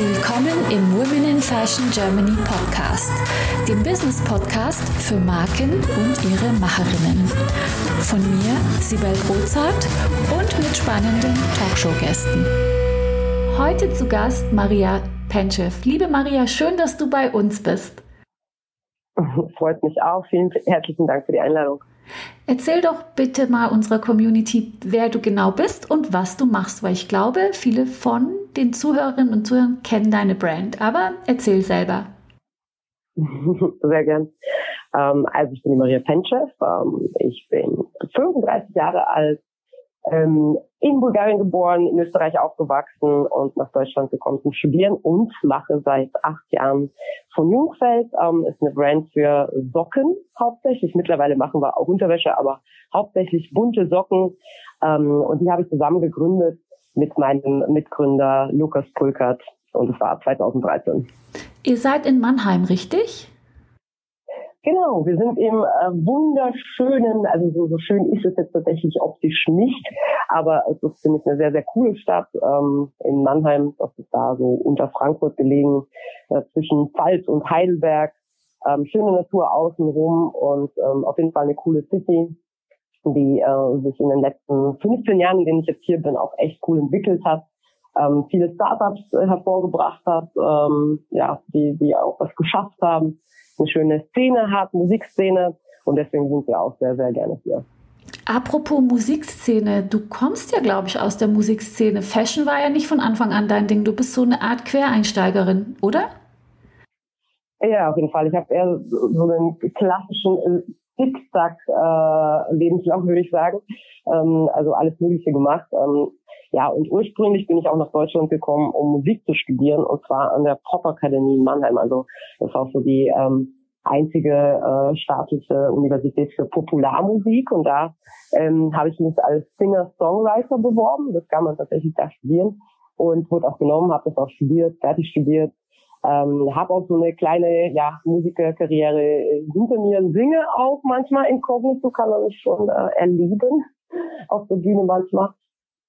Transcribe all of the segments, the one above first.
Willkommen im Women in Fashion Germany Podcast, dem Business Podcast für Marken und ihre Macherinnen. Von mir, Sibel Rozart und mit spannenden Talkshow-Gästen. Heute zu Gast Maria Penchev. Liebe Maria, schön, dass du bei uns bist. Freut mich auch. Vielen herzlichen Dank für die Einladung. Erzähl doch bitte mal unserer Community, wer du genau bist und was du machst, weil ich glaube, viele von den Zuhörerinnen und Zuhörern kennen deine Brand. Aber erzähl selber. Sehr gern. Ähm, also ich bin die Maria Penchev. Ähm, ich bin 35 Jahre alt, ähm, in Bulgarien geboren, in Österreich aufgewachsen und nach Deutschland gekommen zum Studieren und mache seit acht Jahren von Jungfeld. Ähm, ist eine Brand für Socken hauptsächlich. Mittlerweile machen wir auch Unterwäsche, aber hauptsächlich bunte Socken. Ähm, und die habe ich zusammen gegründet mit meinem Mitgründer Lukas Pulkert und es war 2013. Ihr seid in Mannheim, richtig? Genau, wir sind im äh, wunderschönen, also so, so schön ist es jetzt tatsächlich optisch nicht, aber es ist, finde ich, eine sehr, sehr coole Stadt ähm, in Mannheim. Das ist da so unter Frankfurt gelegen, äh, zwischen Pfalz und Heidelberg. Ähm, schöne Natur außenrum und ähm, auf jeden Fall eine coole City, die äh, sich in den letzten 15 Jahren, in denen ich jetzt hier bin, auch echt cool entwickelt hat. Ähm, viele Startups äh, hervorgebracht hat, ähm, ja, die, die auch was geschafft haben eine schöne Szene hat, Musikszene. Und deswegen sind wir auch sehr, sehr gerne hier. Apropos Musikszene, du kommst ja, glaube ich, aus der Musikszene. Fashion war ja nicht von Anfang an dein Ding. Du bist so eine Art Quereinsteigerin, oder? Ja, auf jeden Fall. Ich habe eher so einen klassischen Zickzack-Lebenslauf, äh, würde ich sagen. Ähm, also alles Mögliche gemacht. Ja, und ursprünglich bin ich auch nach Deutschland gekommen, um Musik zu studieren, und zwar an der Popakademie in Mannheim. Also das ist auch so die ähm, einzige äh, staatliche Universität für Popularmusik. Und da ähm, habe ich mich als Singer-Songwriter beworben. Das kann man tatsächlich da studieren. Und wurde auch genommen, habe das auch studiert, fertig studiert. Ähm, habe auch so eine kleine ja, Musikerkarriere hinter mir, singe auch manchmal inkognito, kann man mich schon äh, erleben auf der Bühne manchmal.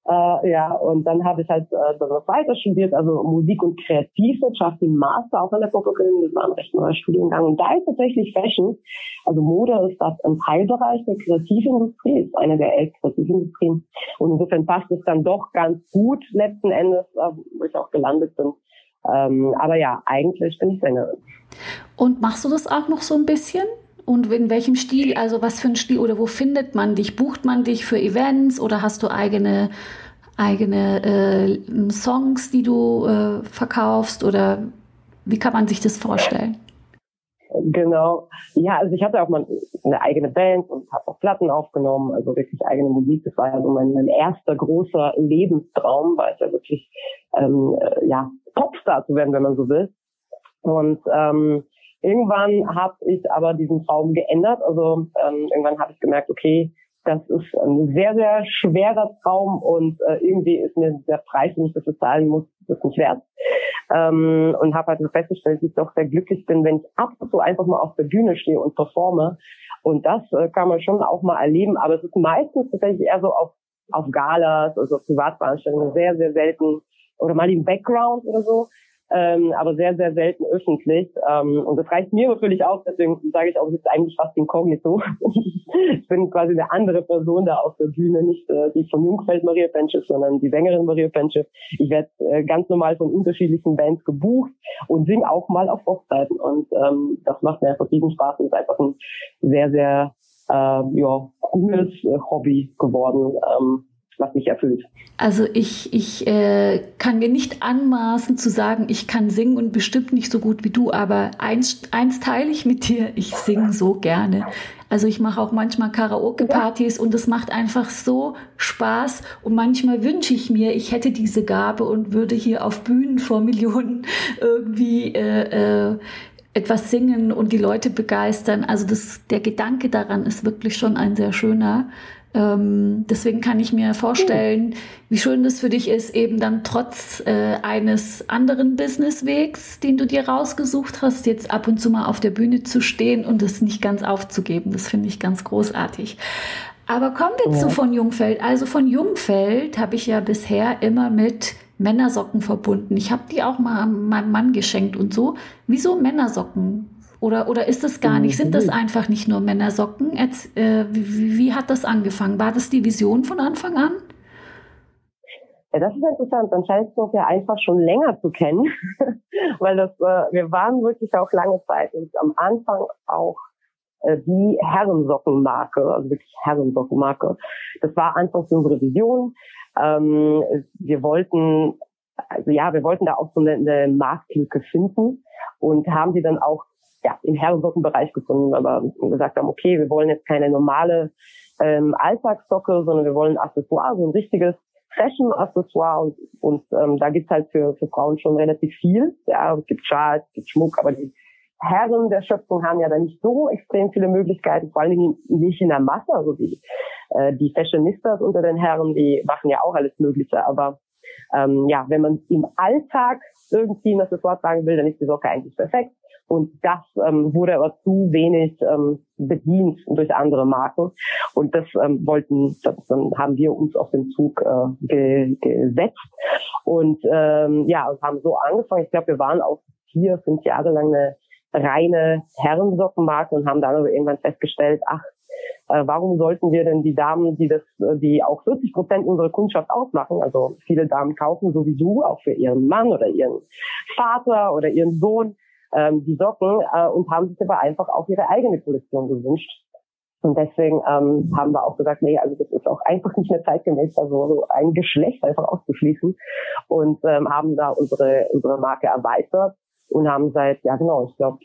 Äh, ja, und dann habe ich halt äh, dann noch weiter studiert, also Musik und Kreativwirtschaft, den Master auch an der Popakademie, das war ein recht neuer Studiengang. Und da ist tatsächlich Fashion, also Mode ist das ein Teilbereich der Kreativindustrie, ist eine der elf Kreativindustrien. Und insofern passt es dann doch ganz gut letzten Endes, äh, wo ich auch gelandet bin. Ähm, aber ja, eigentlich bin ich Sängerin. Und machst du das auch noch so ein bisschen? Und in welchem Stil, also was für ein Stil oder wo findet man dich? Bucht man dich für Events oder hast du eigene, eigene äh, Songs, die du äh, verkaufst oder wie kann man sich das vorstellen? Genau. Ja, also ich hatte auch mal eine eigene Band und habe auch Platten aufgenommen, also wirklich eigene Musik. Das war ja so mein, mein erster großer Lebenstraum, war es ja wirklich ähm, äh, ja Popstar zu werden, wenn man so will. Und ähm, Irgendwann habe ich aber diesen Traum geändert. Also ähm, irgendwann habe ich gemerkt, okay, das ist ein sehr, sehr schwerer Traum und äh, irgendwie ist mir der Preis, den ich dafür zahlen muss, das nicht wert. Ähm, und habe halt festgestellt, dass ich doch sehr glücklich bin, wenn ich ab und zu einfach mal auf der Bühne stehe und performe. Und das äh, kann man schon auch mal erleben, aber es ist meistens tatsächlich eher so auf, auf Galas, also auf Privatveranstaltungen, sehr, sehr selten oder mal im Background oder so ähm, aber sehr, sehr selten öffentlich. Ähm, und das reicht mir natürlich auch, deswegen sage ich auch, es ist eigentlich fast inkognito. ich bin quasi eine andere Person da auf der Bühne, nicht äh, die von Jungfeld Maria Penchev, sondern die Sängerin Maria Penchev. Ich werde äh, ganz normal von unterschiedlichen Bands gebucht und singe auch mal auf Hochzeiten. Und ähm, das macht mir einfach riesen Spaß und ist einfach ein sehr, sehr äh, ja, cooles äh, Hobby geworden. Ähm, was mich erfüllt. Also ich, ich äh, kann mir nicht anmaßen zu sagen, ich kann singen und bestimmt nicht so gut wie du, aber eins, eins teile ich mit dir, ich singe so gerne. Also ich mache auch manchmal Karaoke-Partys und es macht einfach so Spaß und manchmal wünsche ich mir, ich hätte diese Gabe und würde hier auf Bühnen vor Millionen irgendwie äh, äh, etwas singen und die Leute begeistern. Also das, der Gedanke daran ist wirklich schon ein sehr schöner. Ähm, deswegen kann ich mir vorstellen, wie schön das für dich ist, eben dann trotz äh, eines anderen Businesswegs, den du dir rausgesucht hast, jetzt ab und zu mal auf der Bühne zu stehen und es nicht ganz aufzugeben. Das finde ich ganz großartig. Aber kommen wir ja. zu von Jungfeld. Also von Jungfeld habe ich ja bisher immer mit Männersocken verbunden. Ich habe die auch mal meinem Mann geschenkt und so. Wieso Männersocken? Oder, oder ist das gar nicht? Sind das mhm. einfach nicht nur Männersocken? Jetzt, äh, wie, wie hat das angefangen? War das die Vision von Anfang an? Ja, das ist interessant. Dann scheinst du uns ja einfach schon länger zu kennen, weil das, äh, wir waren wirklich auch lange Zeit und am Anfang auch äh, die Herrensockenmarke, also wirklich Herrensockenmarke. Das war anfangs unsere Vision. Ähm, wir wollten, also ja, wir wollten da auch so eine, eine Marktlücke finden und haben die dann auch ja, im Herrensockenbereich gefunden, aber gesagt haben, okay, wir wollen jetzt keine normale ähm, Alltagssocke, sondern wir wollen Accessoire, so ein richtiges Fashion-Accessoire und, und ähm, da gibt's halt für, für Frauen schon relativ viel. Ja, es gibt Schals, es gibt Schmuck, aber die Herren der Schöpfung haben ja da nicht so extrem viele Möglichkeiten, vor allen Dingen nicht in der Masse. Also die, äh, die Fashionistas unter den Herren, die machen ja auch alles Mögliche. Aber ähm, ja, wenn man im Alltag irgendwie ein Accessoire tragen will, dann ist die Socke eigentlich perfekt. Und das ähm, wurde aber zu wenig ähm, bedient durch andere Marken. Und das ähm, wollten, das, dann haben wir uns auf den Zug äh, ge gesetzt und ähm, ja, und haben so angefangen. Ich glaube, wir waren auch vier, fünf Jahre lang eine reine Herrensockenmarke und haben dann aber irgendwann festgestellt, ach, äh, warum sollten wir denn die Damen, die das, die auch 40 Prozent unserer Kundschaft ausmachen, also viele Damen kaufen sowieso auch für ihren Mann oder ihren Vater oder ihren Sohn, ähm, die Socken äh, und haben sich aber einfach auch ihre eigene Kollektion gewünscht. Und deswegen ähm, haben wir auch gesagt, nee, also das ist auch einfach nicht mehr zeitgemäß, also so ein Geschlecht einfach auszuschließen und ähm, haben da unsere unsere Marke erweitert und haben seit, ja genau, ich glaube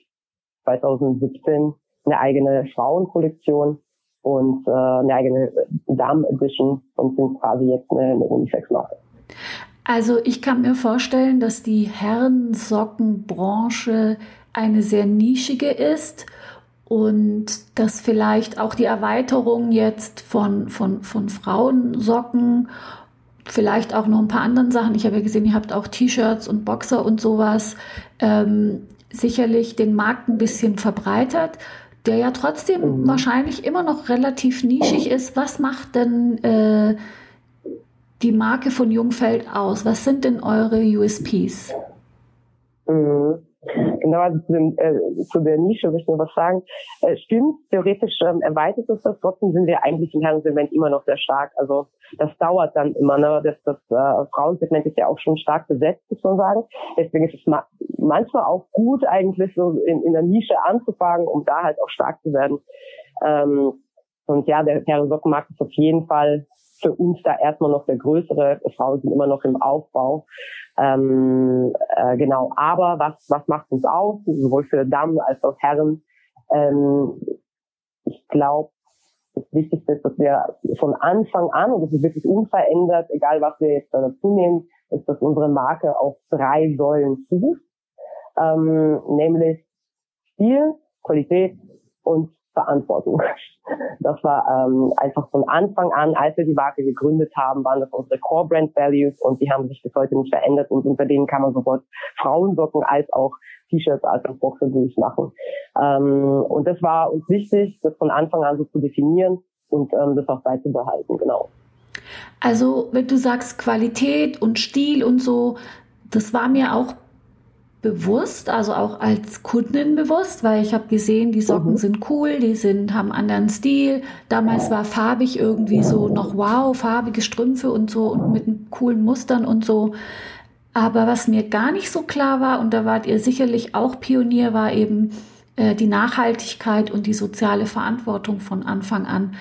2017 eine eigene Frauenkollektion und äh, eine eigene Damen-Edition und sind quasi jetzt eine, eine Unisex-Marke. Also ich kann mir vorstellen, dass die Herrensockenbranche eine sehr nischige ist und dass vielleicht auch die Erweiterung jetzt von, von, von Frauensocken, vielleicht auch noch ein paar anderen Sachen, ich habe ja gesehen, ihr habt auch T-Shirts und Boxer und sowas, ähm, sicherlich den Markt ein bisschen verbreitert, der ja trotzdem mhm. wahrscheinlich immer noch relativ nischig ist. Was macht denn... Äh, die Marke von Jungfeld aus? Was sind denn eure USPs? Mhm. Genau, also zu, dem, äh, zu der Nische möchte ich nur was sagen. Äh, stimmt, theoretisch ähm, erweitert es das, trotzdem sind wir eigentlich im Herrensegment immer noch sehr stark. Also das dauert dann immer, ne? Das, das äh, Frauensegment ist ja auch schon stark besetzt, muss man sagen. Deswegen ist es ma manchmal auch gut, eigentlich so in, in der Nische anzufangen, um da halt auch stark zu werden. Ähm, und ja, der Herrensockenmarkt ist auf jeden Fall für uns da erstmal noch der größere. Frauen sind immer noch im Aufbau. Ähm, äh, genau. Aber was, was macht uns aus, sowohl für Damen als auch Herren? Ähm, ich glaube, das Wichtigste ist, dass wir von Anfang an, und das ist wirklich unverändert, egal was wir jetzt dazu nehmen, ist, dass unsere Marke auf drei Säulen fußt, ähm, nämlich Stil, Qualität und Verantwortung. Das war ähm, einfach von Anfang an, als wir die Marke gegründet haben, waren das unsere Core Brand Values und die haben sich bis heute nicht verändert und unter denen kann man sofort Frauensocken als auch T-Shirts als auch Boxer durchmachen. Ähm, und das war uns wichtig, das von Anfang an so zu definieren und ähm, das auch beizubehalten, genau. Also, wenn du sagst Qualität und Stil und so, das war mir auch bewusst, also auch als Kundin bewusst, weil ich habe gesehen, die Socken mhm. sind cool, die sind haben anderen Stil. Damals war farbig irgendwie so noch wow, farbige Strümpfe und so und mit coolen Mustern und so. Aber was mir gar nicht so klar war und da wart ihr sicherlich auch Pionier, war eben äh, die Nachhaltigkeit und die soziale Verantwortung von Anfang an.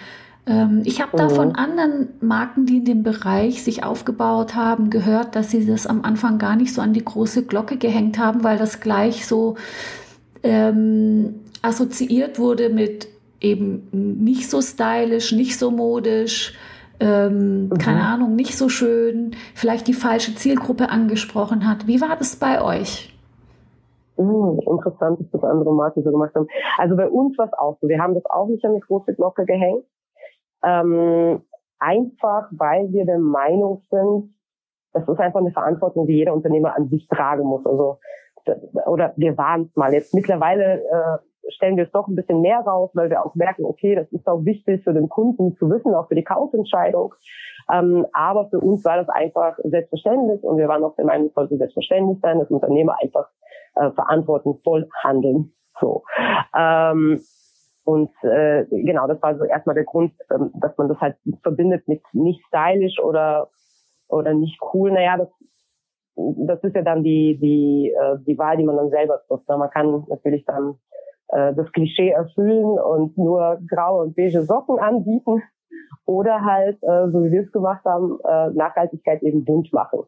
Ähm, ich habe da von mhm. anderen Marken, die in dem Bereich sich aufgebaut haben, gehört, dass sie das am Anfang gar nicht so an die große Glocke gehängt haben, weil das gleich so ähm, assoziiert wurde mit eben nicht so stylisch, nicht so modisch, ähm, mhm. keine Ahnung, nicht so schön, vielleicht die falsche Zielgruppe angesprochen hat. Wie war das bei euch? Mm, interessant, dass das andere Marken so gemacht haben. Also bei uns war es auch so. Wir haben das auch nicht an die große Glocke gehängt. Ähm, einfach, weil wir der Meinung sind, das ist einfach eine Verantwortung, die jeder Unternehmer an sich tragen muss. Also oder wir waren es mal. Jetzt mittlerweile äh, stellen wir es doch ein bisschen mehr raus, weil wir auch merken, okay, das ist auch wichtig für den Kunden zu wissen, auch für die Kaufentscheidung. Ähm, aber für uns war das einfach selbstverständlich und wir waren auch der Meinung, es sollte selbstverständlich sein, dass Unternehmer einfach äh, verantwortungsvoll handeln. So. Ähm, und äh, genau, das war so erstmal der Grund, ähm, dass man das halt verbindet mit nicht stylisch oder oder nicht cool. Naja, das das ist ja dann die die äh, die Wahl, die man dann selber trifft. Man kann natürlich dann äh, das Klischee erfüllen und nur graue und beige Socken anbieten oder halt, äh, so wie wir es gemacht haben, äh, Nachhaltigkeit eben bunt machen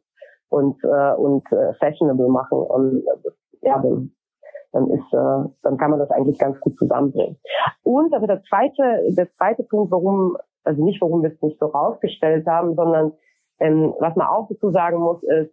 und äh, und äh, fashionable machen und äh, ja, dann, dann ist, äh, dann kann man das eigentlich ganz gut zusammenbringen. Und aber der zweite, der zweite Punkt, warum, also nicht warum wir es nicht so rausgestellt haben, sondern ähm, was man auch dazu sagen muss, ist,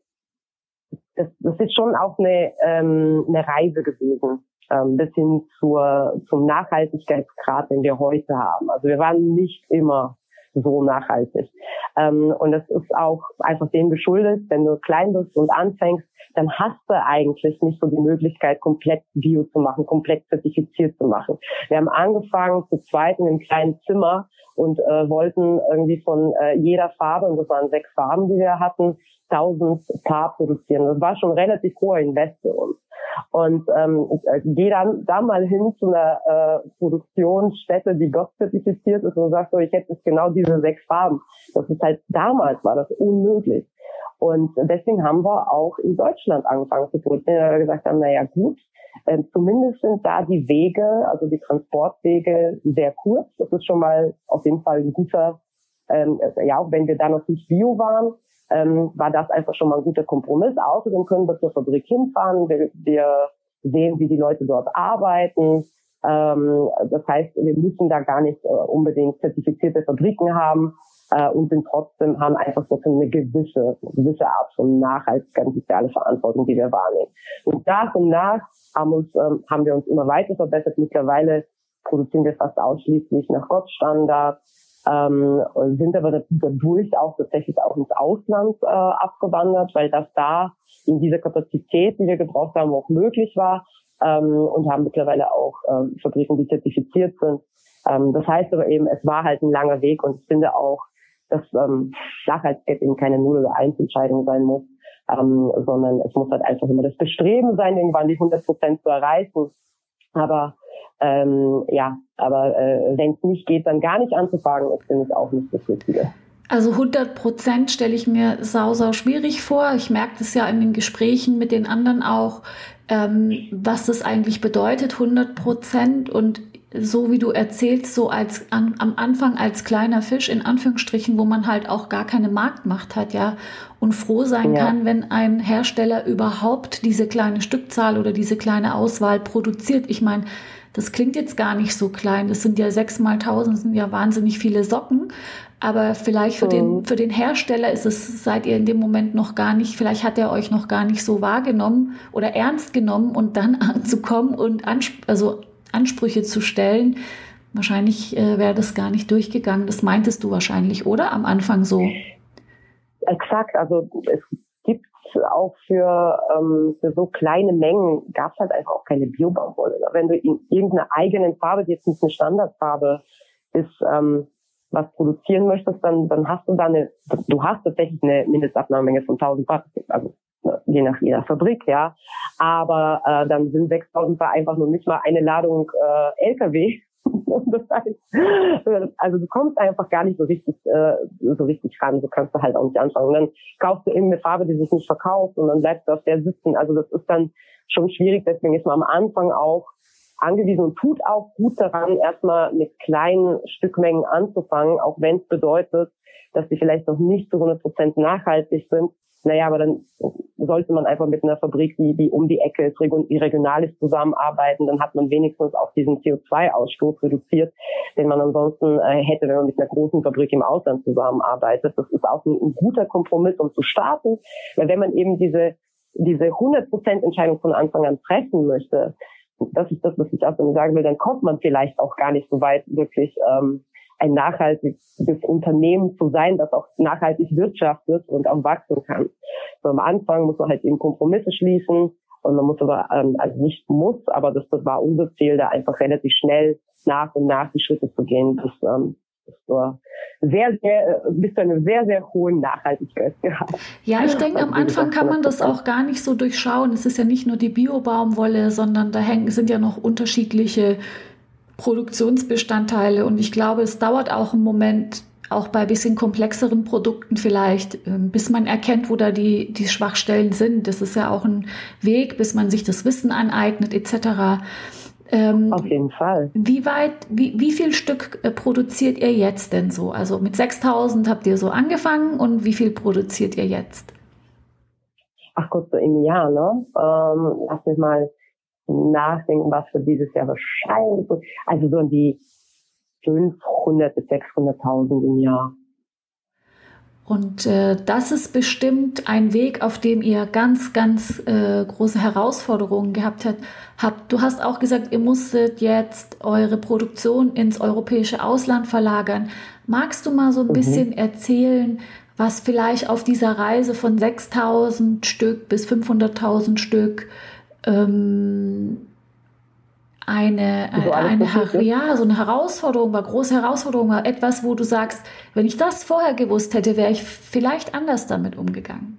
das, das ist schon auch eine, ähm, eine Reise gewesen, ähm, bis hin zur, zum Nachhaltigkeitsgrad, den wir heute haben. Also wir waren nicht immer so nachhaltig. Ähm, und das ist auch einfach dem geschuldet, wenn du klein bist und anfängst, dann hast du eigentlich nicht so die Möglichkeit, komplett Bio zu machen, komplett zertifiziert zu machen. Wir haben angefangen zu zweit in einem kleinen Zimmer und äh, wollten irgendwie von äh, jeder Farbe, und das waren sechs Farben, die wir hatten, tausend Paar produzieren. Das war schon relativ hoher Invest für uns. Und ähm, äh, geh dann da mal hin zu einer äh, Produktionsstätte, die Gott zertifiziert ist und sagst so, ich hätte jetzt genau diese sechs Farben. Das ist halt damals war das unmöglich. Und deswegen haben wir auch in Deutschland angefangen zu produzieren, weil wir gesagt haben, na ja gut, äh, zumindest sind da die Wege, also die Transportwege sehr kurz. Das ist schon mal auf jeden Fall ein guter, ähm, ja, auch wenn wir da noch nicht bio waren, ähm, war das einfach schon mal ein guter Kompromiss. Außerdem können wir zur Fabrik hinfahren, wir, wir sehen, wie die Leute dort arbeiten. Ähm, das heißt, wir müssen da gar nicht äh, unbedingt zertifizierte Fabriken haben äh, und sind trotzdem, haben einfach so eine gewisse, gewisse Art von Nachhaltigkeit soziale Verantwortung, die wir wahrnehmen. Und nach und nach haben, uns, ähm, haben wir uns immer weiter verbessert. Mittlerweile produzieren wir fast ausschließlich nach Gottstandard ähm, sind aber dadurch auch tatsächlich auch ins Ausland äh, abgewandert, weil das da in dieser Kapazität, die wir gebraucht haben, auch möglich war ähm, und haben mittlerweile auch ähm, Fabriken, die zertifiziert sind. Ähm, das heißt aber eben, es war halt ein langer Weg und ich finde auch, dass ähm, Nachhaltigkeit eben keine Null- oder Eins-Entscheidung sein muss, ähm, sondern es muss halt einfach immer das Bestreben sein, irgendwann die 100 Prozent zu erreichen. Aber ähm, ja, aber äh, wenn es nicht geht, dann gar nicht anzufangen, ist finde ich auch nicht das Richtige. Also 100 Prozent stelle ich mir sau, sau schwierig vor. Ich merke das ja in den Gesprächen mit den anderen auch, ähm, was das eigentlich bedeutet, 100 Prozent. Und so wie du erzählst, so als an, am Anfang als kleiner Fisch in Anführungsstrichen, wo man halt auch gar keine Marktmacht hat, ja, und froh sein ja. kann, wenn ein Hersteller überhaupt diese kleine Stückzahl oder diese kleine Auswahl produziert. Ich meine, das klingt jetzt gar nicht so klein. Das sind ja sechs mal tausend, sind ja wahnsinnig viele Socken. Aber vielleicht für, den, mhm. für den Hersteller ist es, seid ihr in dem Moment noch gar nicht, vielleicht hat er euch noch gar nicht so wahrgenommen oder ernst genommen und dann anzukommen und Ansp also Ansprüche zu stellen. Wahrscheinlich äh, wäre das gar nicht durchgegangen. Das meintest du wahrscheinlich, oder? Am Anfang so. Exakt. Also es auch für, ähm, für so kleine Mengen gab es halt einfach auch keine Biobaumwolle. Wenn du in irgendeiner eigenen Farbe, die jetzt nicht eine Standardfarbe ist, ähm, was produzieren möchtest, dann, dann hast du da eine, du hast tatsächlich eine Mindestabnahmemenge von 1000 Bar, also ne, je nach jeder Fabrik, ja. Aber äh, dann sind 6000 Bar einfach nur nicht mal eine Ladung äh, LKW, das heißt, also du kommst einfach gar nicht so richtig, äh, so richtig ran. So kannst du halt auch nicht anfangen. Und dann kaufst du irgendeine Farbe, die sich nicht verkauft und dann bleibst du auf der sitzen. Also das ist dann schon schwierig. Deswegen ist man am Anfang auch angewiesen und tut auch gut daran, erstmal mit kleinen Stückmengen anzufangen, auch wenn es bedeutet, dass sie vielleicht noch nicht zu 100 Prozent nachhaltig sind, naja, aber dann sollte man einfach mit einer Fabrik, die, die um die Ecke ist, regional ist, zusammenarbeiten. Dann hat man wenigstens auch diesen CO2-Ausstoß reduziert, den man ansonsten äh, hätte, wenn man mit einer großen Fabrik im Ausland zusammenarbeitet. Das ist auch ein, ein guter Kompromiss, um zu starten. Weil wenn man eben diese, diese 100% Entscheidung von Anfang an treffen möchte, das ist das, was ich auch sagen will, dann kommt man vielleicht auch gar nicht so weit, wirklich ähm, ein nachhaltiges Unternehmen zu sein, das auch nachhaltig wirtschaftet und auch wachsen kann. So am Anfang muss man halt eben Kompromisse schließen Und man muss aber, ähm, also nicht muss, aber das, das war unser Ziel, da einfach relativ schnell nach und nach die Schritte zu gehen, bis, ähm, bis zur sehr, sehr, bis zu einer sehr, sehr hohen Nachhaltigkeit gehabt. Ja, ich denke, am Anfang kann man das auch gar nicht so durchschauen. Es ist ja nicht nur die Bio-Baumwolle, sondern da hängen, sind ja noch unterschiedliche Produktionsbestandteile. Und ich glaube, es dauert auch einen Moment, auch bei bisschen komplexeren Produkten vielleicht, ähm, bis man erkennt, wo da die, die Schwachstellen sind. Das ist ja auch ein Weg, bis man sich das Wissen aneignet, etc. Ähm, Auf jeden Fall. Wie weit, wie, wie viel Stück äh, produziert ihr jetzt denn so? Also mit 6000 habt ihr so angefangen und wie viel produziert ihr jetzt? Ach Gott, so im Jahr, ne? Ähm, lass mich mal nachdenken, was für dieses Jahr wahrscheinlich, also so in die 500 bis 600.000 im Jahr. Und äh, das ist bestimmt ein Weg, auf dem ihr ganz, ganz äh, große Herausforderungen gehabt habt. Du hast auch gesagt, ihr musstet jetzt eure Produktion ins europäische Ausland verlagern. Magst du mal so ein mhm. bisschen erzählen, was vielleicht auf dieser Reise von 6000 Stück bis 500.000 Stück ähm, eine, so eine, ja, so eine Herausforderung war, große Herausforderung war, etwas, wo du sagst, wenn ich das vorher gewusst hätte, wäre ich vielleicht anders damit umgegangen.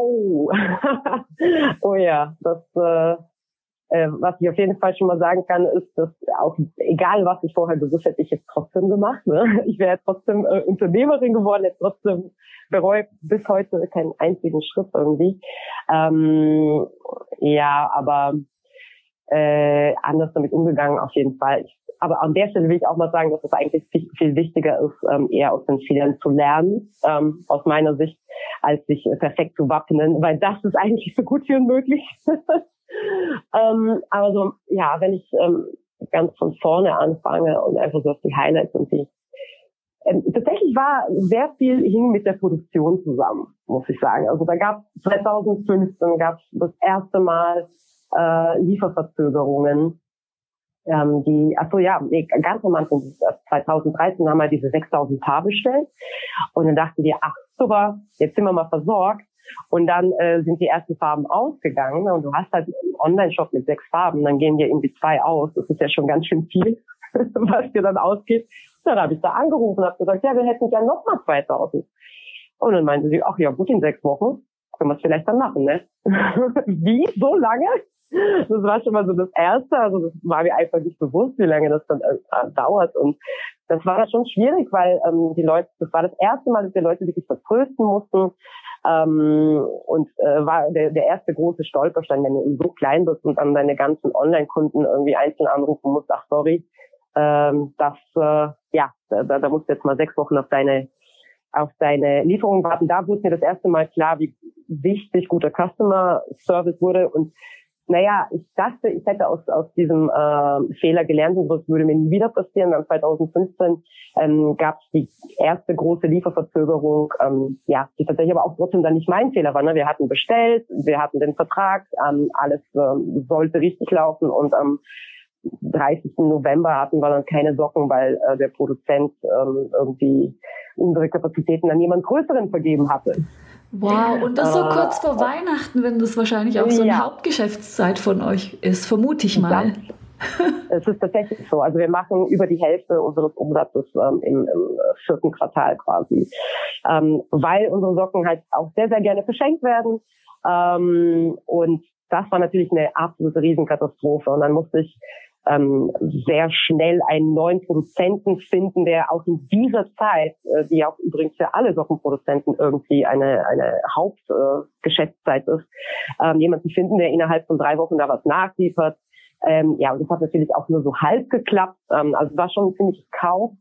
Oh, oh ja, das, äh, äh, was ich auf jeden Fall schon mal sagen kann, ist, dass auch egal was ich vorher gewusst hätte, ich jetzt trotzdem gemacht. Ne? Ich wäre trotzdem äh, Unternehmerin geworden, hätte trotzdem bereut bis heute keinen einzigen Schritt irgendwie. Ähm, ja, aber äh, anders damit umgegangen auf jeden Fall. Ich aber an der Stelle will ich auch mal sagen, dass es eigentlich viel, viel wichtiger ist, ähm, eher aus den Fehlern zu lernen, ähm, aus meiner Sicht, als sich perfekt zu wappnen, weil das ist eigentlich so gut wie unmöglich. ähm, aber so, ja, wenn ich ähm, ganz von vorne anfange und einfach so auf die Highlights und die ähm, tatsächlich war sehr viel hing mit der Produktion zusammen, muss ich sagen. Also da gab 2015 gab es das erste Mal äh, Lieferverzögerungen ähm, die, ach so ja, nee, ganz am Anfang 2013 haben wir diese 6000 Paar bestellt und dann dachten wir, ach super, jetzt sind wir mal versorgt und dann äh, sind die ersten Farben ausgegangen und du hast halt einen Online-Shop mit sechs Farben, dann gehen dir irgendwie zwei aus, das ist ja schon ganz schön viel, was dir dann ausgeht. Dann habe ich da angerufen und habe gesagt, ja, wir hätten ja noch mal 2000. Und dann meinte sie, ach ja, gut, in sechs Wochen können wir es vielleicht dann machen, ne? Wie? So lange? Das war schon mal so das Erste. Also das war mir einfach nicht bewusst, wie lange das dann äh, dauert. Und das war schon schwierig, weil ähm, die Leute, das war das erste Mal, dass wir Leute wirklich vertrösten mussten. Ähm, und äh, war der, der erste große Stolperstein, wenn du so klein bist und dann deine ganzen Online-Kunden irgendwie einzeln anrufen musst, ach sorry, ähm, das äh, ja, da, da musst du jetzt mal sechs Wochen auf deine auf deine Lieferung warten. Da wurde mir das erste Mal klar, wie wichtig guter Customer Service wurde und naja, ich dachte, ich hätte aus, aus diesem äh, Fehler gelernt und das würde mir nie wieder passieren. Dann 2015 ähm, gab es die erste große Lieferverzögerung, ähm, ja, die tatsächlich aber auch trotzdem dann nicht mein Fehler war. Ne? Wir hatten bestellt, wir hatten den Vertrag, ähm, alles ähm, sollte richtig laufen und am 30. November hatten wir dann keine Socken, weil äh, der Produzent ähm, irgendwie unsere Kapazitäten an jemand Größeren vergeben hatte. Wow, und das so äh, kurz vor Weihnachten, wenn das wahrscheinlich auch so eine ja. Hauptgeschäftszeit von euch ist, vermute ich mal. Es ist tatsächlich so. Also wir machen über die Hälfte unseres Umsatzes ähm, im, im, vierten Quartal quasi, ähm, weil unsere Socken halt auch sehr, sehr gerne verschenkt werden. Ähm, und das war natürlich eine absolute Riesenkatastrophe. Und dann musste ich ähm, sehr schnell einen neuen Produzenten finden, der auch in dieser Zeit, äh, die auch übrigens für alle Sockenproduzenten irgendwie eine, eine Hauptgeschäftszeit äh, ist, ähm, jemanden finden, der innerhalb von drei Wochen da was nachliefert. Ähm, ja, und das hat natürlich auch nur so halb geklappt. Ähm, also war schon ein ziemliches Chaos.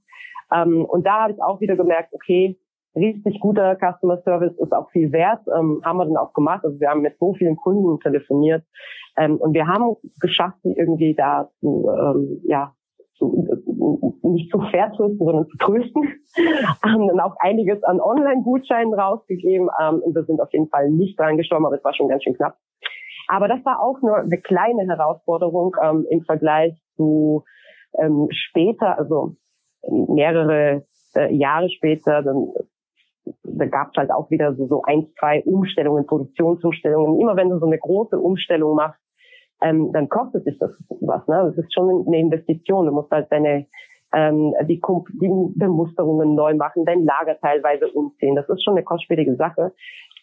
Ähm, und da habe ich auch wieder gemerkt, okay, richtig guter Customer Service ist auch viel wert, ähm, haben wir dann auch gemacht. Also wir haben mit so vielen Kunden telefoniert ähm, und wir haben geschafft, irgendwie da zu, ähm, ja, zu, nicht zu vertrösten, sondern zu trösten. haben dann auch einiges an Online-Gutscheinen rausgegeben ähm, und wir sind auf jeden Fall nicht dran gestorben, aber es war schon ganz schön knapp. Aber das war auch nur eine kleine Herausforderung ähm, im Vergleich zu ähm, später, also mehrere äh, Jahre später, dann da gab es halt auch wieder so, so ein, zwei Umstellungen, Produktionsumstellungen. Immer wenn du so eine große Umstellung machst, ähm, dann kostet sich das was. Ne? Das ist schon eine Investition. Du musst halt deine ähm, die, die Bemusterungen neu machen, dein Lager teilweise umziehen. Das ist schon eine kostspielige Sache.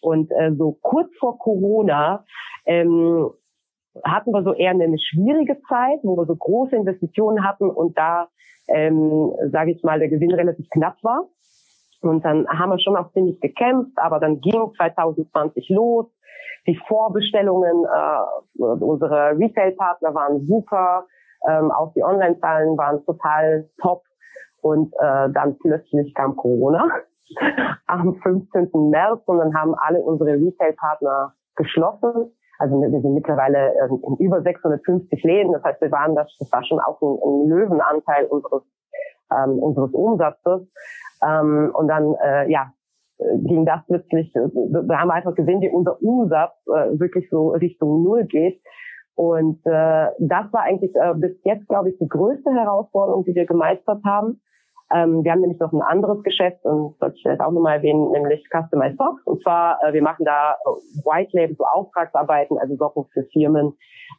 Und äh, so kurz vor Corona ähm, hatten wir so eher eine schwierige Zeit, wo wir so große Investitionen hatten und da, ähm, sage ich mal, der Gewinn relativ knapp war. Und dann haben wir schon auch ziemlich gekämpft, aber dann ging 2020 los. Die Vorbestellungen äh, unserer Retail-Partner waren super, ähm, auch die Online-Zahlen waren total top. Und äh, dann plötzlich kam Corona am 15. März und dann haben alle unsere Retail-Partner geschlossen. Also wir sind mittlerweile ähm, in über 650 Läden. Das heißt, wir waren das, das war schon auch ein, ein Löwenanteil unseres ähm, unseres Umsatzes. Ähm, und dann, äh, ja, ging das plötzlich, da haben wir einfach gesehen, wie unser Umsatz äh, wirklich so Richtung Null geht. Und äh, das war eigentlich äh, bis jetzt, glaube ich, die größte Herausforderung, die wir gemeistert haben. Ähm, wir haben nämlich noch ein anderes Geschäft und sollte ich jetzt auch nochmal erwähnen, nämlich Customized Socks. Und zwar, äh, wir machen da äh, White Label, so Auftragsarbeiten, also Socken für Firmen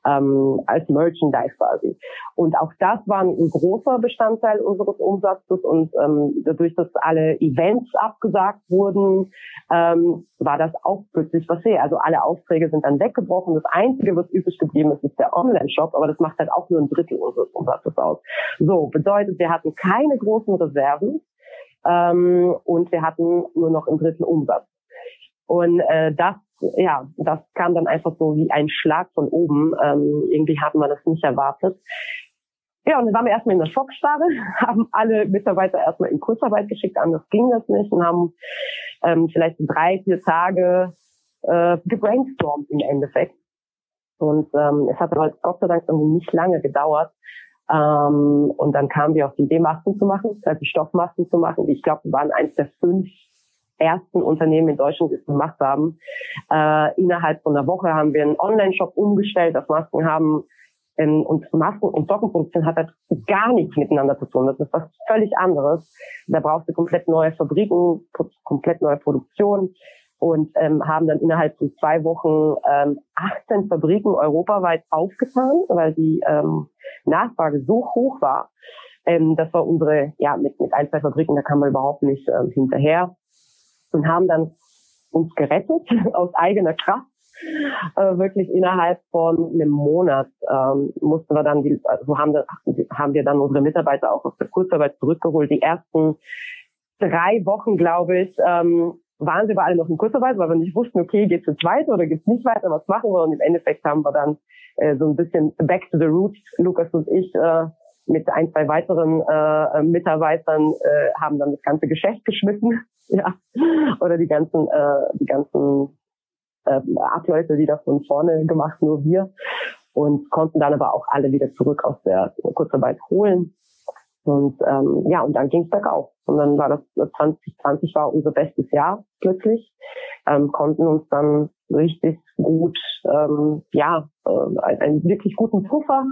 ähm, als Merchandise quasi. Und auch das war ein großer Bestandteil unseres Umsatzes und ähm, dadurch, dass alle Events abgesagt wurden, ähm, war das auch plötzlich was sehr. Also alle Aufträge sind dann weggebrochen. Das Einzige, was übrig geblieben ist, ist der Online-Shop, aber das macht halt auch nur ein Drittel unseres Umsatzes aus. So, bedeutet, wir hatten keine großen Reserven ähm, und wir hatten nur noch ein Drittel Umsatz. Und äh, das, ja, das kam dann einfach so wie ein Schlag von oben. Ähm, irgendwie hatten wir das nicht erwartet. Ja, und dann waren wir erstmal in der Schockstarre, haben alle Mitarbeiter erstmal in Kurzarbeit geschickt, anders ging das nicht und haben ähm, vielleicht drei, vier Tage äh, gebrainstormt im Endeffekt. Und ähm, es hat aber Gott sei Dank irgendwie nicht lange gedauert, ähm, und dann kamen wir auf die Idee, Masken zu machen, also Stoffmasken zu machen. Ich glaube, wir waren eines der fünf ersten Unternehmen in Deutschland, die es gemacht haben. Äh, innerhalb von einer Woche haben wir einen Online-Shop umgestellt auf Masken haben. Ähm, und Masken und Sockenproduktion hat halt gar nichts miteinander zu tun. Das ist was völlig anderes. Da brauchst du komplett neue Fabriken, komplett neue Produktion und ähm, haben dann innerhalb von zwei Wochen ähm, 18 Fabriken europaweit aufgetan, weil die ähm, Nachfrage so hoch war. Ähm, das war unsere, ja, mit, mit ein, zwei Fabriken, da kam man überhaupt nicht ähm, hinterher und haben dann uns gerettet aus eigener Kraft. Äh, wirklich innerhalb von einem Monat ähm, mussten wir dann, die, also haben, haben wir dann unsere Mitarbeiter auch aus der Kurzarbeit zurückgeholt. Die ersten drei Wochen, glaube ich, ähm, waren sie bei alle noch in Kurzarbeit, weil wir nicht wussten, okay, geht's jetzt weiter oder geht's nicht weiter, was machen wir? Und im Endeffekt haben wir dann äh, so ein bisschen back to the roots, Lukas und ich, äh, mit ein, zwei weiteren äh, Mitarbeitern äh, haben dann das ganze Geschäft geschmissen, ja, oder die ganzen, äh, die ganzen äh, Abläufe wieder von vorne gemacht, nur wir und konnten dann aber auch alle wieder zurück aus der Kurzarbeit holen. Und ähm, ja, und dann ging es bergauf. Und dann war das 2020 war unser bestes Jahr plötzlich. Ähm, konnten uns dann richtig gut, ähm, ja, äh, einen wirklich guten Puffer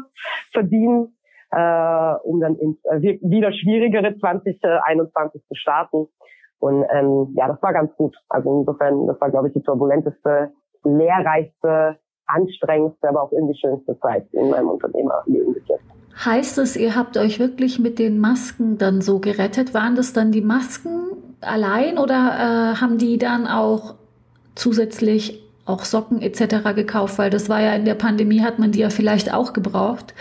verdienen, äh, um dann ins äh, wieder schwierigere 2021 zu starten. Und ähm, ja, das war ganz gut. Also insofern, das war, glaube ich, die turbulenteste, lehrreichste, anstrengendste, aber auch irgendwie schönste Zeit in meinem Unternehmerleben bis jetzt. Heißt es, ihr habt euch wirklich mit den Masken dann so gerettet? Waren das dann die Masken allein oder äh, haben die dann auch zusätzlich auch Socken etc. gekauft? Weil das war ja in der Pandemie, hat man die ja vielleicht auch gebraucht.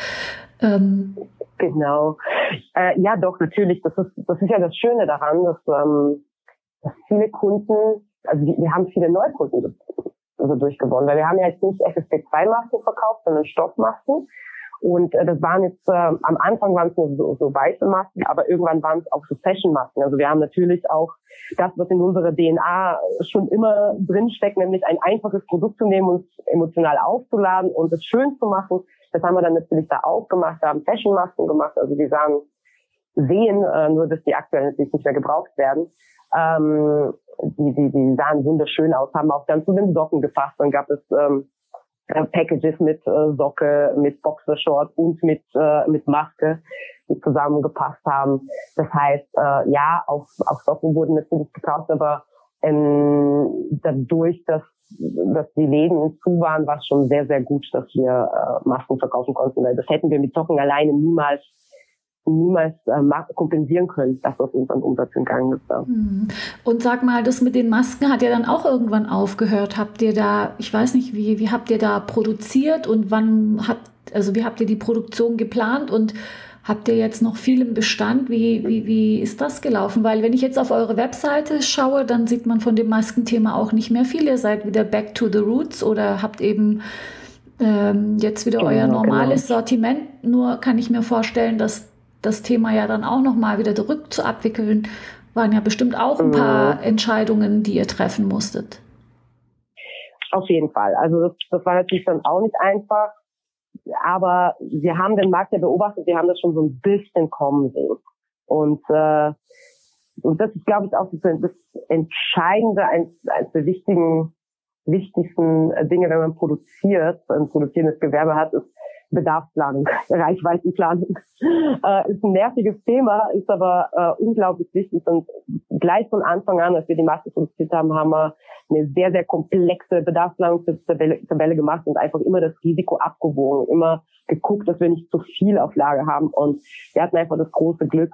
Ähm genau. Äh, ja, doch, natürlich. Das ist, das ist ja das Schöne daran, dass, ähm, dass viele Kunden, also wir, haben viele Neukunden also durchgewonnen, weil wir haben ja jetzt nicht FFP2-Masken verkauft, sondern Stoffmasken. Und äh, das waren jetzt, äh, am Anfang waren es nur so, so weiße Masken, aber irgendwann waren es auch so Fashion-Masken. Also wir haben natürlich auch das, was in unserer DNA schon immer drinsteckt, nämlich ein einfaches Produkt zu nehmen, uns emotional aufzuladen und es schön zu machen. Das haben wir dann natürlich da auch gemacht, da haben Fashion-Masken gemacht, also die sahen sehen, äh, nur dass die aktuell natürlich nicht mehr gebraucht werden. Ähm, die, die, die sahen wunderschön aus, haben auch dann zu den Socken gefasst. Dann gab es ähm, äh, Packages mit äh, Socke, mit Boxershort und mit, äh, mit Maske, die zusammengepasst haben. Das heißt, äh, ja, auch, auch Socken wurden natürlich gekauft, aber ähm, dadurch, dass, dass die Läden zu waren, war es schon sehr, sehr gut, dass wir äh, Masken verkaufen konnten. Das hätten wir mit Socken alleine niemals niemals äh, kompensieren können, dass das unseren Umsatz entgangen ist. Ja. Hm. Und sag mal, das mit den Masken hat ja dann auch irgendwann aufgehört. Habt ihr da, ich weiß nicht, wie, wie habt ihr da produziert und wann habt, also wie habt ihr die Produktion geplant und habt ihr jetzt noch viel im Bestand? Wie, wie, wie ist das gelaufen? Weil wenn ich jetzt auf eure Webseite schaue, dann sieht man von dem Maskenthema auch nicht mehr viel. Ihr seid wieder back to the roots oder habt eben ähm, jetzt wieder genau, euer normales genau. Sortiment. Nur kann ich mir vorstellen, dass das Thema ja dann auch nochmal wieder zurückzuabwickeln, waren ja bestimmt auch ein paar mhm. Entscheidungen, die ihr treffen musstet. Auf jeden Fall. Also das, das war natürlich dann auch nicht einfach. Aber wir haben den Markt ja beobachtet, wir haben das schon so ein bisschen kommen sehen. Und, äh, und das ist, glaube ich, auch das, das Entscheidende, eines, eines der wichtigen, wichtigsten Dinge, wenn man produziert, ein produzierendes Gewerbe hat, ist, Bedarfsplanung, Reichweitenplanung. Äh, ist ein nerviges Thema, ist aber äh, unglaublich wichtig. Und gleich von Anfang an, als wir die Maske produziert haben, haben wir eine sehr, sehr komplexe Bedarfsplanungstabelle Tabelle gemacht und einfach immer das Risiko abgewogen, immer geguckt, dass wir nicht zu viel auf Lage haben. Und wir hatten einfach das große Glück,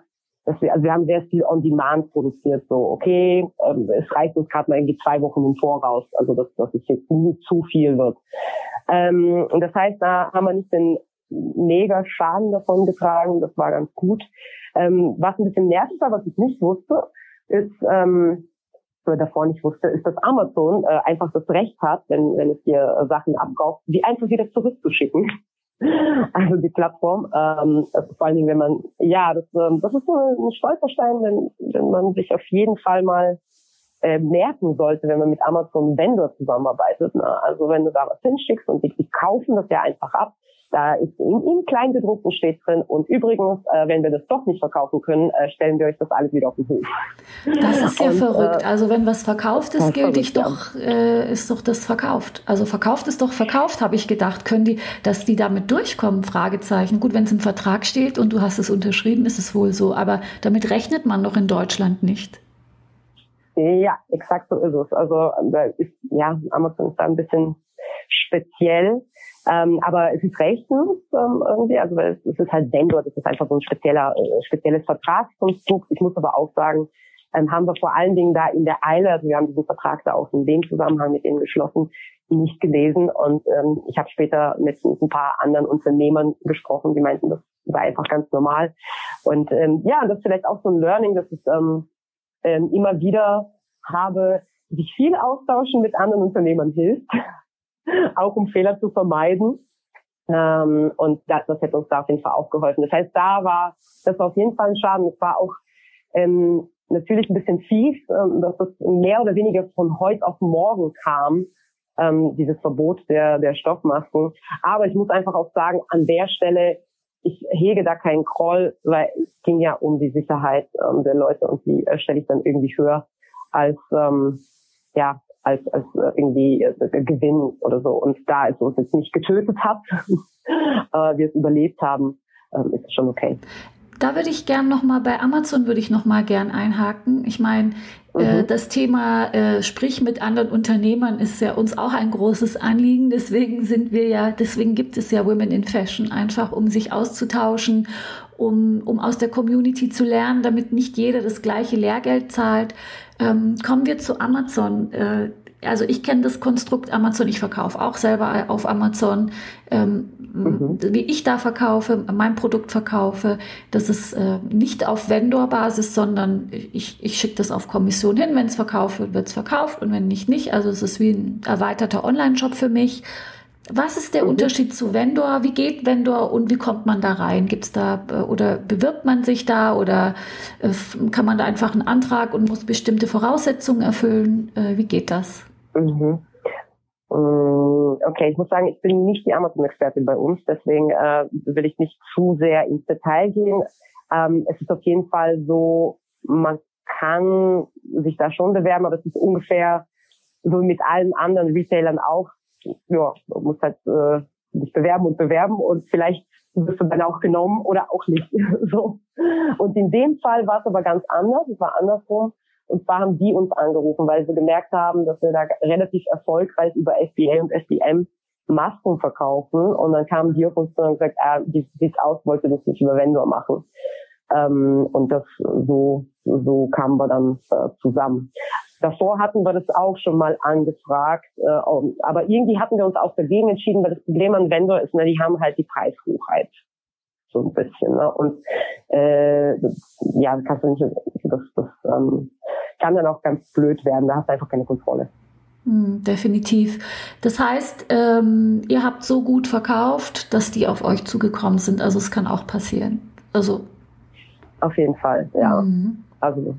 dass wir, also wir haben sehr viel on demand produziert. So, okay, ähm, es reicht uns gerade mal irgendwie zwei Wochen im Voraus, also dass, dass es jetzt nie zu viel wird. Ähm, und das heißt, da haben wir nicht den mega Schaden davon getragen. Das war ganz gut. Ähm, was ein bisschen nervig war, was ich nicht wusste, ist, ähm, oder davor nicht wusste, ist, dass Amazon äh, einfach das Recht hat, wenn, wenn es dir äh, Sachen abkauft, die einfach wieder zurückzuschicken. also die Plattform. Ähm, also vor allen Dingen, wenn man, ja, das, ähm, das ist so ein Stolperstein, wenn, wenn man sich auf jeden Fall mal äh, merken sollte, wenn man mit Amazon Vendor zusammenarbeitet. Ne? Also wenn du da was hinschickst und die, die kaufen das ja einfach ab, da ist in, im Kleingedruckten steht drin. Und übrigens, äh, wenn wir das doch nicht verkaufen können, äh, stellen wir euch das alles wieder auf den Hof. Das ist ja und, verrückt. Äh, also wenn was verkauft ist, gilt ich doch, äh, ist doch das verkauft. Also verkauft ist doch verkauft, habe ich gedacht. Können die, dass die damit durchkommen? Fragezeichen. Gut, wenn es im Vertrag steht und du hast es unterschrieben, ist es wohl so. Aber damit rechnet man doch in Deutschland nicht. Ja, exakt so ist es. Also da ist, ja, Amazon ist da ein bisschen speziell. Ähm, aber es ist rechtens ähm, irgendwie, also es, es ist halt Vendor, das ist einfach so ein spezieller, äh, spezielles Vertragskonstrukt. Ich muss aber auch sagen, ähm, haben wir vor allen Dingen da in der Eile, also wir haben diesen Vertrag da auch in dem Zusammenhang mit denen geschlossen, nicht gelesen. Und ähm, ich habe später mit, mit ein paar anderen Unternehmern gesprochen, die meinten, das war einfach ganz normal. Und ähm, ja, das ist vielleicht auch so ein Learning, dass ich ähm, ähm, immer wieder habe, sich viel austauschen mit anderen Unternehmern hilft, auch um Fehler zu vermeiden. Ähm, und das, das hätte uns da auf jeden Fall auch geholfen. Das heißt, da war, das war auf jeden Fall ein Schaden. Es war auch ähm, natürlich ein bisschen fies, ähm, dass das mehr oder weniger von heute auf morgen kam, ähm, dieses Verbot der, der Stoffmasken. Aber ich muss einfach auch sagen, an der Stelle, ich hege da keinen Kroll, weil es ging ja um die Sicherheit ähm, der Leute und die äh, stelle ich dann irgendwie höher als ähm, ja als, als äh, irgendwie äh, Gewinn oder so. Und da es uns jetzt nicht getötet hat, äh, wir es überlebt haben, äh, ist es schon okay. Da würde ich gern noch mal bei Amazon würde ich noch mal gern einhaken. Ich meine, äh, mhm. das Thema äh, Sprich mit anderen Unternehmern ist ja uns auch ein großes Anliegen. Deswegen sind wir ja, deswegen gibt es ja Women in Fashion, einfach um sich auszutauschen, um, um aus der Community zu lernen, damit nicht jeder das gleiche Lehrgeld zahlt. Ähm, kommen wir zu Amazon. Äh, also ich kenne das Konstrukt Amazon, ich verkaufe auch selber auf Amazon, ähm, mhm. wie ich da verkaufe, mein Produkt verkaufe. Das ist äh, nicht auf Vendor-Basis, sondern ich, ich schicke das auf Kommission hin. Wenn es verkauft wird, wird es verkauft und wenn nicht, nicht. Also es ist wie ein erweiterter Online-Shop für mich. Was ist der. Unterschied zu Vendor? Wie geht Vendor und wie kommt man da rein? Gibt's da äh, oder bewirbt man sich da oder äh, kann man da einfach einen Antrag und muss bestimmte Voraussetzungen erfüllen? Äh, wie geht das? Mhm. Mm, okay, ich muss sagen, ich bin nicht die Amazon-Expertin bei uns, deswegen äh, will ich nicht zu sehr ins Detail gehen. Ähm, es ist auf jeden Fall so, man kann sich da schon bewerben, aber es ist ungefähr so mit allen anderen Retailern auch. Ja, man muss halt äh, sich bewerben und bewerben und vielleicht wirst du dann auch genommen oder auch nicht. so. Und in dem Fall war es aber ganz anders. Es war andersrum. Und zwar haben die uns angerufen, weil sie gemerkt haben, dass wir da relativ erfolgreich über FBA und SBM Masken verkaufen. Und dann kamen die auf uns und haben gesagt, ah, wie sieht's aus, wollte das nicht über Vendor machen. Ähm, und das so, so kamen wir dann äh, zusammen. Davor hatten wir das auch schon mal angefragt, äh, aber irgendwie hatten wir uns auch dagegen entschieden, weil das Problem an Vendor ist, ne, die haben halt die Preishochheit so ein bisschen. Ne? Und äh, ja, kannst du nicht, das, das ähm, kann dann auch ganz blöd werden. Da hast du einfach keine Kontrolle. Hm, definitiv. Das heißt, ähm, ihr habt so gut verkauft, dass die auf euch zugekommen sind. Also es kann auch passieren. Also auf jeden Fall, ja. Mhm. Also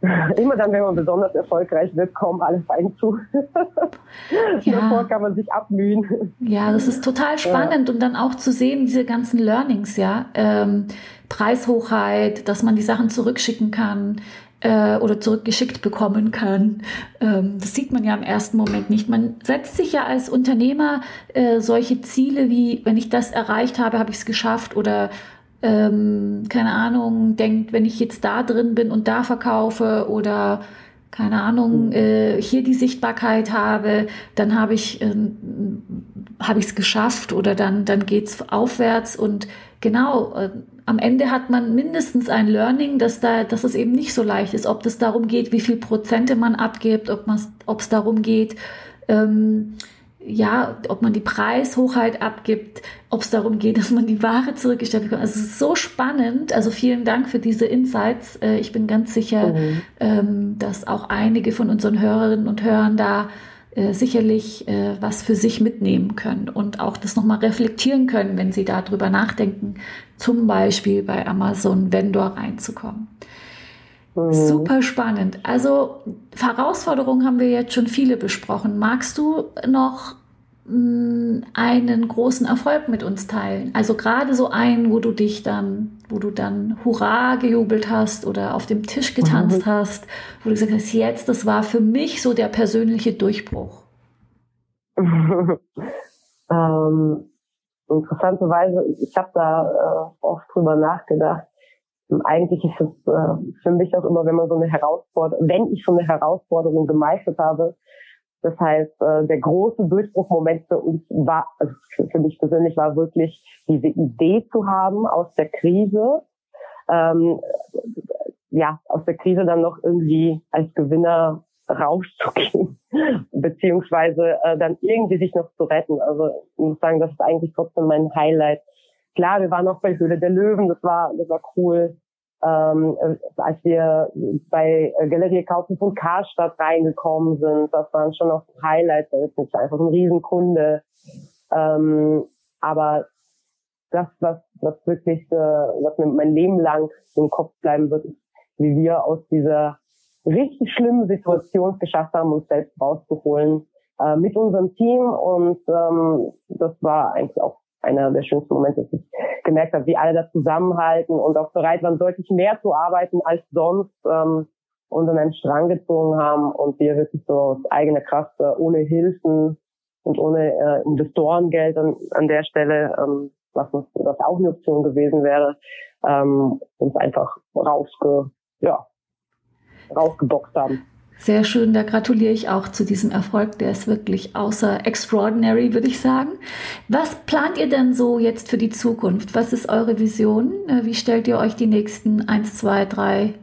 immer dann, wenn man besonders erfolgreich wird, kommen alle fein zu. ja. Davor kann man sich abmühen. Ja, das ist total spannend ja. und dann auch zu sehen, diese ganzen Learnings, ja. Ähm, Preishochheit, dass man die Sachen zurückschicken kann äh, oder zurückgeschickt bekommen kann. Ähm, das sieht man ja im ersten Moment nicht. Man setzt sich ja als Unternehmer äh, solche Ziele wie, wenn ich das erreicht habe, habe ich es geschafft oder ähm, keine Ahnung, denkt, wenn ich jetzt da drin bin und da verkaufe oder keine Ahnung, mhm. äh, hier die Sichtbarkeit habe, dann habe ich äh, habe ich es geschafft oder dann dann geht's aufwärts und genau äh, am Ende hat man mindestens ein Learning, dass da dass es eben nicht so leicht ist, ob das darum geht, wie viel Prozente man abgibt, ob man ob es darum geht ähm, ja, ob man die Preishochheit abgibt, ob es darum geht, dass man die Ware zurückgestellt bekommt. Also es ist so spannend. Also vielen Dank für diese Insights. Äh, ich bin ganz sicher, mhm. Ähm, dass auch einige von unseren Hörerinnen und Hörern da äh, sicherlich äh, was für sich mitnehmen können und auch das nochmal reflektieren können, wenn sie darüber nachdenken, zum Beispiel bei Amazon Vendor reinzukommen. Mhm. Super spannend. Also Herausforderungen haben wir jetzt schon viele besprochen. Magst du noch einen großen Erfolg mit uns teilen? Also gerade so einen, wo du dich dann, wo du dann Hurra gejubelt hast oder auf dem Tisch getanzt mhm. hast, wo du gesagt hast, jetzt, das war für mich so der persönliche Durchbruch. ähm, interessanterweise, ich habe da äh, oft drüber nachgedacht eigentlich ist es äh, für mich auch immer, wenn man so eine Herausforderung, wenn ich so eine Herausforderung gemeistert habe, das heißt, äh, der große Durchbruchmoment für uns war, also für mich persönlich war wirklich diese Idee zu haben aus der Krise, ähm, ja, aus der Krise dann noch irgendwie als Gewinner rauszugehen, beziehungsweise äh, dann irgendwie sich noch zu retten. Also ich muss sagen, das ist eigentlich trotzdem mein Highlight klar, wir waren noch bei Höhle der Löwen, das war, das war cool. Ähm, als wir bei Galerie Kaufen von Karstadt reingekommen sind, das waren schon noch Highlights, das ist einfach ein Riesenkunde. Ähm, aber das, was, was wirklich, äh, was mir mein Leben lang im Kopf bleiben wird, wie wir aus dieser richtig schlimmen Situation geschafft haben, uns selbst rauszuholen äh, mit unserem Team. Und ähm, das war eigentlich auch einer der schönsten Momente, dass ich gemerkt habe, wie alle da zusammenhalten und auch bereit waren, deutlich mehr zu arbeiten als sonst ähm, und an einen Strang gezogen haben und wir wirklich so aus eigener Kraft, äh, ohne Hilfen und ohne äh, Investorengeld an, an der Stelle, ähm, was, was auch eine Option gewesen wäre, ähm, uns einfach rausge, ja, rausgeboxt haben. Sehr schön, da gratuliere ich auch zu diesem Erfolg. Der ist wirklich außer extraordinary, würde ich sagen. Was plant ihr denn so jetzt für die Zukunft? Was ist eure Vision? Äh, wie stellt ihr euch die nächsten eins, zwei, drei,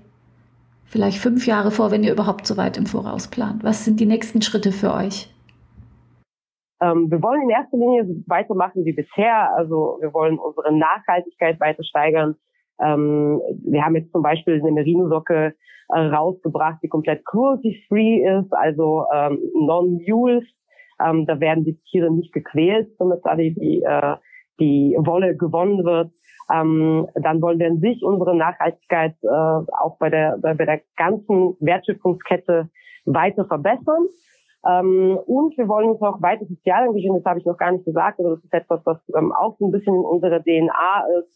vielleicht fünf Jahre vor, wenn ihr überhaupt so weit im Voraus plant? Was sind die nächsten Schritte für euch? Ähm, wir wollen in erster Linie weitermachen wie bisher. Also wir wollen unsere Nachhaltigkeit weiter steigern. Ähm, wir haben jetzt zum Beispiel eine Merino-Socke äh, rausgebracht, die komplett cruelty-free ist, also ähm, non-mules. Ähm, da werden die Tiere nicht gequält, da die, äh, die Wolle gewonnen wird. Ähm, dann wollen wir an sich unsere Nachhaltigkeit äh, auch bei der, bei der ganzen Wertschöpfungskette weiter verbessern. Ähm, und wir wollen uns auch weiter sozial engagieren, das habe ich noch gar nicht gesagt, aber das ist etwas, was ähm, auch so ein bisschen in unserer DNA ist,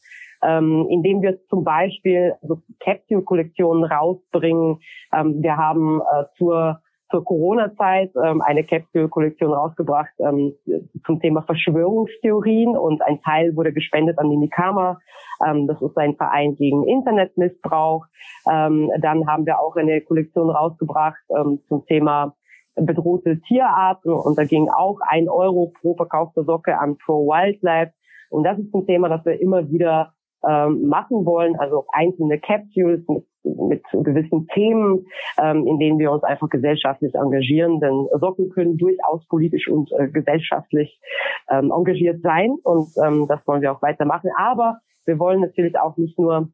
ähm, indem wir zum Beispiel so Capsule-Kollektionen rausbringen. Ähm, wir haben äh, zur zur Corona-Zeit ähm, eine Capsule-Kollektion rausgebracht ähm, zum Thema Verschwörungstheorien und ein Teil wurde gespendet an die Mikama. Ähm, das ist ein Verein gegen Internetmissbrauch. Ähm, dann haben wir auch eine Kollektion rausgebracht ähm, zum Thema bedrohte Tierarten und da ging auch ein Euro pro verkaufte Socke an Pro Wildlife. Und das ist ein Thema, das wir immer wieder ähm, machen wollen, also einzelne Capsules mit, mit gewissen Themen, ähm, in denen wir uns einfach gesellschaftlich engagieren. Denn Socken können durchaus politisch und äh, gesellschaftlich ähm, engagiert sein und ähm, das wollen wir auch weitermachen. Aber wir wollen natürlich auch nicht nur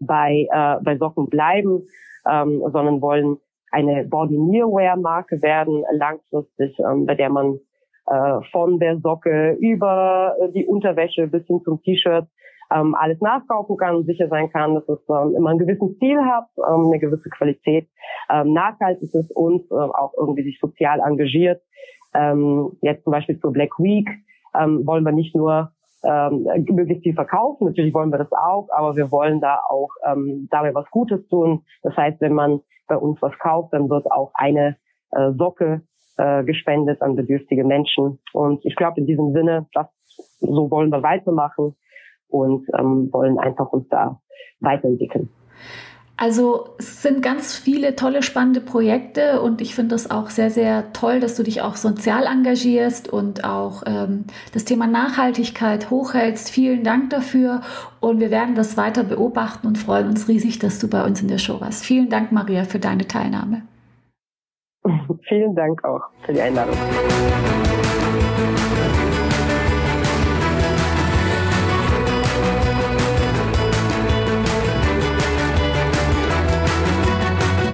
bei, äh, bei Socken bleiben, ähm, sondern wollen eine Body Nearwear Marke werden, langfristig, ähm, bei der man äh, von der Socke über die Unterwäsche bis hin zum T-Shirt ähm, alles nachkaufen kann und sicher sein kann, dass es ähm, immer einen gewissen Stil hat, ähm, eine gewisse Qualität, ähm, nachhaltig ist und äh, auch irgendwie sich sozial engagiert. Ähm, jetzt zum Beispiel zur Black Week ähm, wollen wir nicht nur ähm, möglichst viel verkaufen, natürlich wollen wir das auch, aber wir wollen da auch ähm, dabei was Gutes tun. Das heißt, wenn man bei uns was kauft, dann wird auch eine äh, Socke äh, gespendet an bedürftige Menschen. Und ich glaube, in diesem Sinne, das, so wollen wir weitermachen und ähm, wollen einfach uns da weiterentwickeln. Also es sind ganz viele tolle, spannende Projekte und ich finde das auch sehr, sehr toll, dass du dich auch sozial engagierst und auch ähm, das Thema Nachhaltigkeit hochhältst. Vielen Dank dafür und wir werden das weiter beobachten und freuen uns riesig, dass du bei uns in der Show warst. Vielen Dank, Maria, für deine Teilnahme. Vielen Dank auch für die Einladung.